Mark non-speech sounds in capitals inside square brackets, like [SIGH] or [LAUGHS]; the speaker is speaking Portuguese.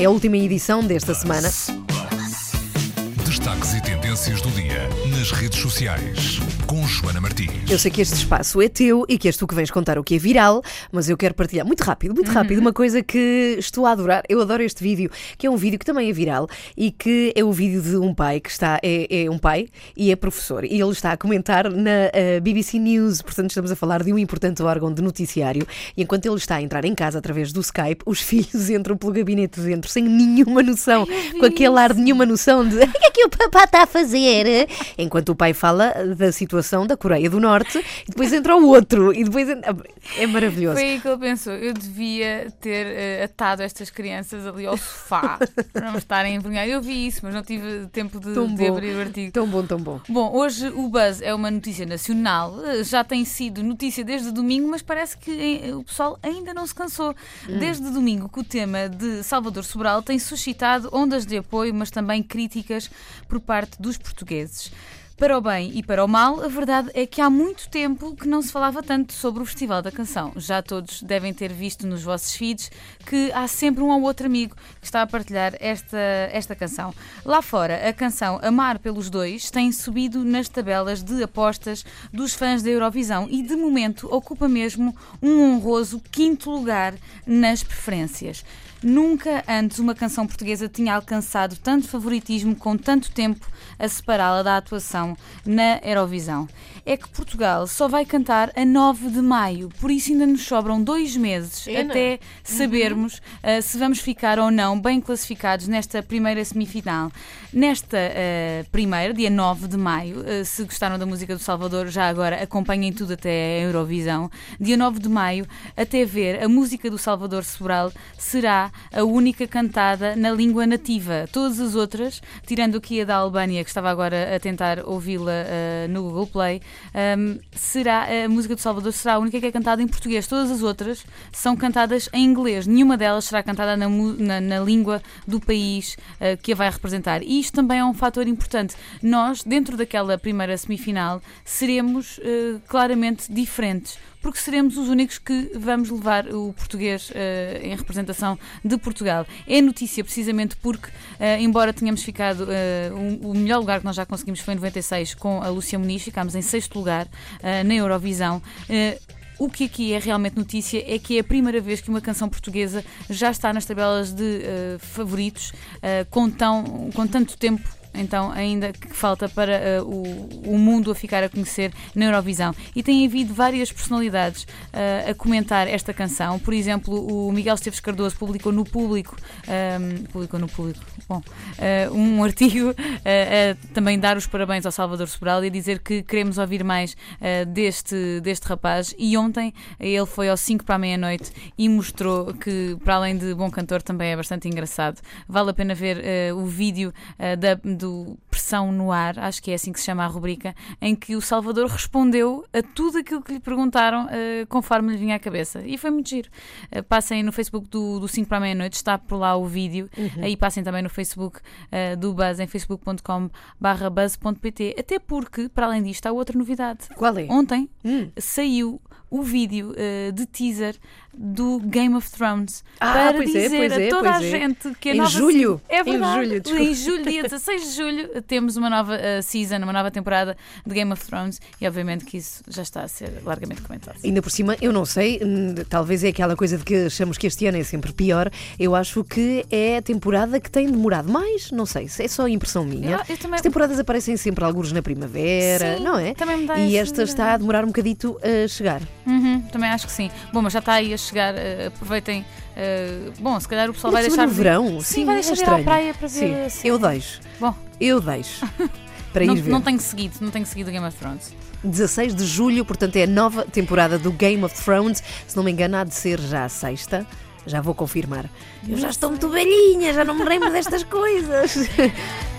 É a última edição desta semana. Destaques e tendências do dia nas redes sociais com Joana Martins. Eu sei que este espaço é teu e que és tu que vens contar o que é viral, mas eu quero partilhar muito rápido, muito rápido, uma coisa que estou a adorar. Eu adoro este vídeo, que é um vídeo que também é viral e que é o vídeo de um pai que está, é, é um pai e é professor. E ele está a comentar na uh, BBC News, portanto estamos a falar de um importante órgão de noticiário. E enquanto ele está a entrar em casa através do Skype, os [LAUGHS] filhos entram pelo gabinete dentro sem nenhuma noção, com aquele ar de nenhuma noção de o que é que o papá está a fazer? Enquanto o pai fala da situação da Coreia do Norte e depois entra o outro e depois entra... é maravilhoso. Foi aí que ele pensou, eu devia ter uh, atado estas crianças ali ao sofá [LAUGHS] para não estarem envergonhadas. Eu vi isso, mas não tive tempo de, de abrir o artigo. Tão bom, tão bom. Bom, hoje o Buzz é uma notícia nacional, eh, já tem sido notícia desde domingo, mas parece que eh, o pessoal ainda não se cansou. Hum. Desde domingo que o tema de Salvador Sobral tem suscitado ondas de apoio, mas também críticas por parte dos portugueses. Para o bem e para o mal, a verdade é que há muito tempo que não se falava tanto sobre o Festival da Canção. Já todos devem ter visto nos vossos feeds que há sempre um ou outro amigo que está a partilhar esta, esta canção. Lá fora, a canção Amar pelos Dois tem subido nas tabelas de apostas dos fãs da Eurovisão e, de momento, ocupa mesmo um honroso quinto lugar nas preferências. Nunca antes uma canção portuguesa tinha alcançado tanto favoritismo com tanto tempo a separá-la da atuação na Eurovisão. É que Portugal só vai cantar a 9 de maio, por isso ainda nos sobram dois meses até sabermos uhum. uh, se vamos ficar ou não bem classificados nesta primeira semifinal. Nesta uh, primeira, dia 9 de maio, uh, se gostaram da música do Salvador, já agora acompanhem tudo até a Eurovisão. Dia 9 de maio, até ver a música do Salvador Sobral será a única cantada na língua nativa. Todas as outras, tirando aqui a da Albânia, que estava agora a tentar ouvi-la uh, no Google Play, um, será a música do Salvador será a única que é cantada em português. Todas as outras são cantadas em inglês. Nenhuma delas será cantada na, na, na língua do país uh, que a vai representar. E isto também é um fator importante. Nós, dentro daquela primeira semifinal, seremos uh, claramente diferentes porque seremos os únicos que vamos levar o português uh, em representação de Portugal. É notícia precisamente porque, uh, embora tenhamos ficado, uh, um, o melhor lugar que nós já conseguimos foi em 96 com a Lúcia Muniz, ficámos em sexto lugar na Eurovisão. O que aqui é realmente notícia é que é a primeira vez que uma canção portuguesa já está nas tabelas de uh, favoritos uh, com, tão, com tanto tempo então ainda que falta para uh, o, o, mundo a ficar a conhecer na Eurovisão. E tem havido várias personalidades uh, a comentar esta canção. Por exemplo, o Miguel Esteves Cardoso publicou no público, um, ehm, publicou no público, bom, uh, um [LAUGHS] artigo a também dar os parabéns ao Salvador Sobral e a dizer que queremos ouvir mais deste, deste rapaz. E ontem ele foi aos 5 para a meia-noite e mostrou que, para além de bom cantor, também é bastante engraçado. Vale a pena ver o vídeo da do Pressão no Ar, acho que é assim que se chama a rubrica, em que o Salvador respondeu a tudo aquilo que lhe perguntaram uh, conforme lhe vinha à cabeça. E foi muito giro. Uh, passem no Facebook do, do 5 para a meia-noite, está por lá o vídeo. Uhum. Aí passem também no Facebook uh, do Buzz, em facebook.com/buzz.pt. Até porque, para além disto, há outra novidade. Qual é? Ontem hum. saiu o vídeo de teaser do Game of Thrones ah, para é, dizer é, a toda a é. gente que a em nova julho é verdade, em julho, em julho, dia 16 de julho temos uma nova uh, season, uma nova temporada de Game of Thrones e obviamente que isso já está a ser largamente comentado. Ainda por cima, eu não sei, hum, talvez é aquela coisa de que achamos que este ano é sempre pior. Eu acho que é a temporada que tem demorado mais, não sei, é só impressão minha. Eu, eu também... As temporadas aparecem sempre alguns na primavera, Sim, não é? Também me dá e esta está a demorar um bocadito a chegar. Uhum, também acho que sim. Bom, mas já está aí a chegar, uh, aproveitem. Uh, bom, se calhar o pessoal vai deixar. no verão, sim, vai deixar é ir à praia para ver. Sim, eu deixo. Bom, eu deixo. [LAUGHS] Para não, ir ver. não tenho seguido, não tenho seguido Game of Thrones. 16 de julho, portanto é a nova temporada do Game of Thrones. Se não me engano, há de ser já a sexta. Já vou confirmar. Eu já estou muito velhinha, já não me lembro destas coisas. [LAUGHS]